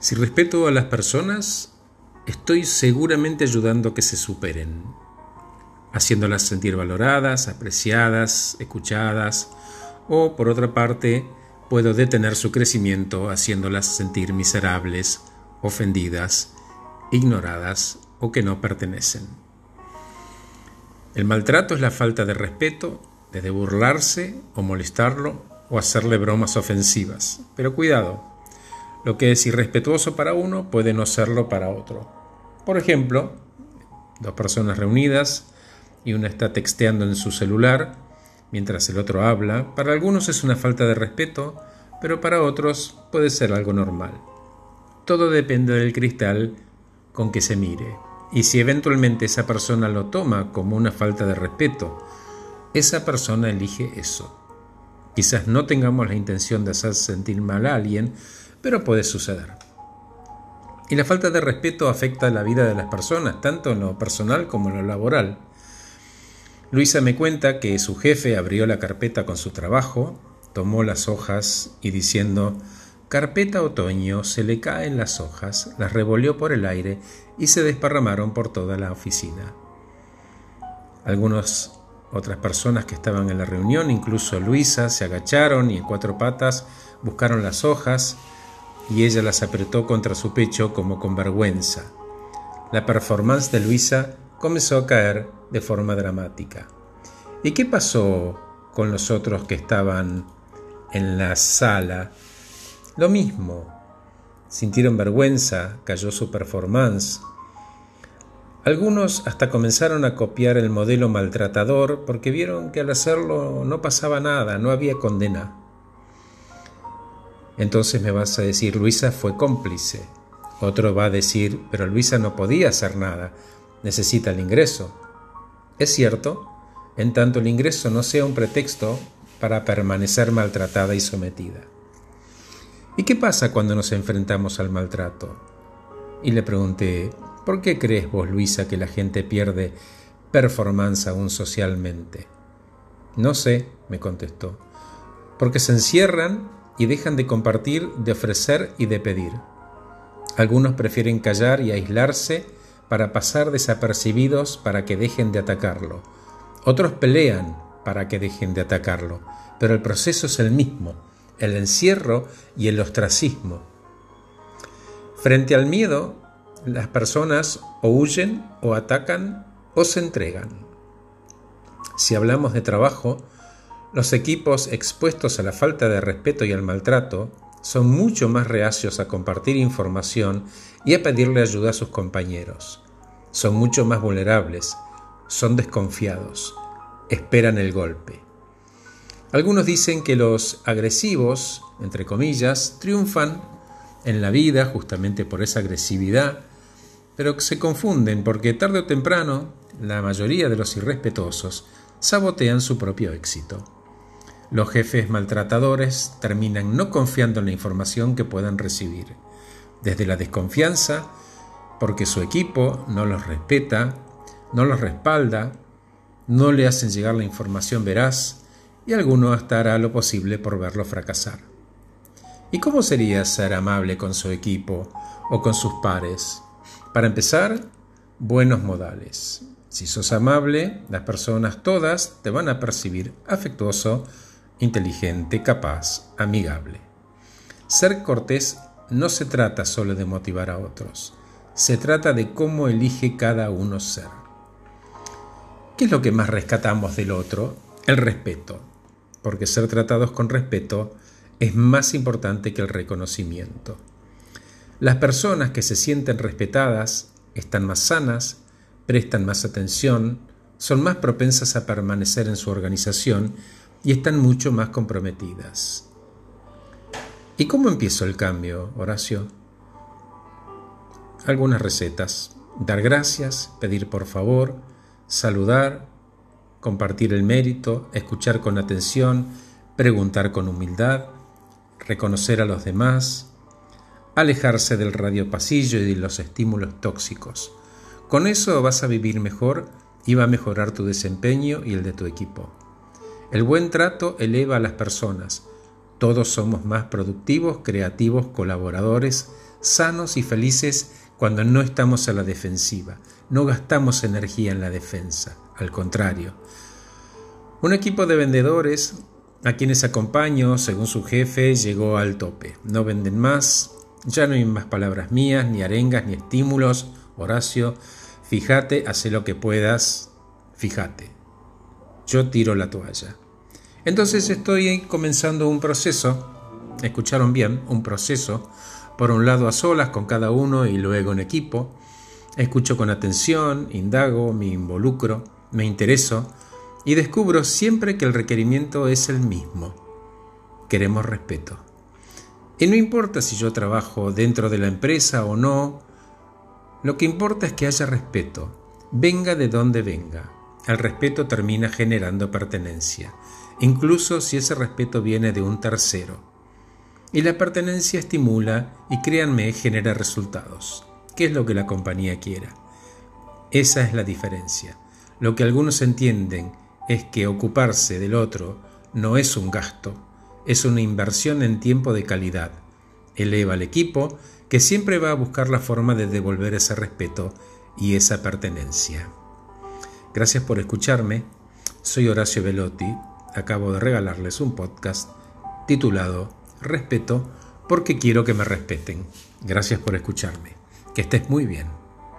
Si respeto a las personas, estoy seguramente ayudando a que se superen, haciéndolas sentir valoradas, apreciadas, escuchadas, o por otra parte, puedo detener su crecimiento haciéndolas sentir miserables, ofendidas, ignoradas o que no pertenecen. El maltrato es la falta de respeto, desde burlarse o molestarlo o hacerle bromas ofensivas. Pero cuidado, lo que es irrespetuoso para uno puede no serlo para otro. Por ejemplo, dos personas reunidas y una está texteando en su celular mientras el otro habla, para algunos es una falta de respeto, pero para otros puede ser algo normal. Todo depende del cristal con que se mire. Y si eventualmente esa persona lo toma como una falta de respeto, esa persona elige eso. Quizás no tengamos la intención de hacer sentir mal a alguien, pero puede suceder. Y la falta de respeto afecta la vida de las personas, tanto en lo personal como en lo laboral. Luisa me cuenta que su jefe abrió la carpeta con su trabajo, tomó las hojas y diciendo Carpeta otoño se le caen las hojas, las revolvió por el aire y se desparramaron por toda la oficina. Algunas otras personas que estaban en la reunión, incluso Luisa, se agacharon y en cuatro patas buscaron las hojas y ella las apretó contra su pecho como con vergüenza. La performance de Luisa comenzó a caer de forma dramática. ¿Y qué pasó con los otros que estaban en la sala lo mismo. Sintieron vergüenza, cayó su performance. Algunos hasta comenzaron a copiar el modelo maltratador porque vieron que al hacerlo no pasaba nada, no había condena. Entonces me vas a decir, Luisa fue cómplice. Otro va a decir, pero Luisa no podía hacer nada, necesita el ingreso. Es cierto, en tanto el ingreso no sea un pretexto para permanecer maltratada y sometida. ¿Y qué pasa cuando nos enfrentamos al maltrato? Y le pregunté, ¿por qué crees vos, Luisa, que la gente pierde performance aún socialmente? No sé, me contestó, porque se encierran y dejan de compartir, de ofrecer y de pedir. Algunos prefieren callar y aislarse para pasar desapercibidos para que dejen de atacarlo. Otros pelean para que dejen de atacarlo, pero el proceso es el mismo el encierro y el ostracismo. Frente al miedo, las personas o huyen o atacan o se entregan. Si hablamos de trabajo, los equipos expuestos a la falta de respeto y al maltrato son mucho más reacios a compartir información y a pedirle ayuda a sus compañeros. Son mucho más vulnerables, son desconfiados, esperan el golpe. Algunos dicen que los agresivos, entre comillas, triunfan en la vida justamente por esa agresividad, pero se confunden porque tarde o temprano la mayoría de los irrespetuosos sabotean su propio éxito. Los jefes maltratadores terminan no confiando en la información que puedan recibir, desde la desconfianza, porque su equipo no los respeta, no los respalda, no le hacen llegar la información veraz, y alguno hasta hará lo posible por verlo fracasar. ¿Y cómo sería ser amable con su equipo o con sus pares? Para empezar, buenos modales. Si sos amable, las personas todas te van a percibir afectuoso, inteligente, capaz, amigable. Ser cortés no se trata solo de motivar a otros, se trata de cómo elige cada uno ser. ¿Qué es lo que más rescatamos del otro? El respeto porque ser tratados con respeto es más importante que el reconocimiento. Las personas que se sienten respetadas están más sanas, prestan más atención, son más propensas a permanecer en su organización y están mucho más comprometidas. ¿Y cómo empiezo el cambio, Horacio? Algunas recetas. Dar gracias, pedir por favor, saludar, compartir el mérito, escuchar con atención, preguntar con humildad, reconocer a los demás, alejarse del radio pasillo y de los estímulos tóxicos. Con eso vas a vivir mejor y va a mejorar tu desempeño y el de tu equipo. El buen trato eleva a las personas. Todos somos más productivos, creativos, colaboradores, sanos y felices cuando no estamos a la defensiva. No gastamos energía en la defensa, al contrario. Un equipo de vendedores a quienes acompaño, según su jefe, llegó al tope. No venden más, ya no hay más palabras mías, ni arengas, ni estímulos. Horacio, fíjate, hace lo que puedas, fíjate. Yo tiro la toalla. Entonces estoy comenzando un proceso, escucharon bien, un proceso, por un lado a solas con cada uno y luego en equipo. Escucho con atención, indago, me involucro, me intereso, y descubro siempre que el requerimiento es el mismo. Queremos respeto. Y no importa si yo trabajo dentro de la empresa o no, lo que importa es que haya respeto, venga de donde venga. El respeto termina generando pertenencia, incluso si ese respeto viene de un tercero. Y la pertenencia estimula y créanme genera resultados, que es lo que la compañía quiera. Esa es la diferencia. Lo que algunos entienden es que ocuparse del otro no es un gasto, es una inversión en tiempo de calidad. Eleva al equipo que siempre va a buscar la forma de devolver ese respeto y esa pertenencia. Gracias por escucharme. Soy Horacio Velotti. Acabo de regalarles un podcast titulado Respeto porque quiero que me respeten. Gracias por escucharme. Que estés muy bien.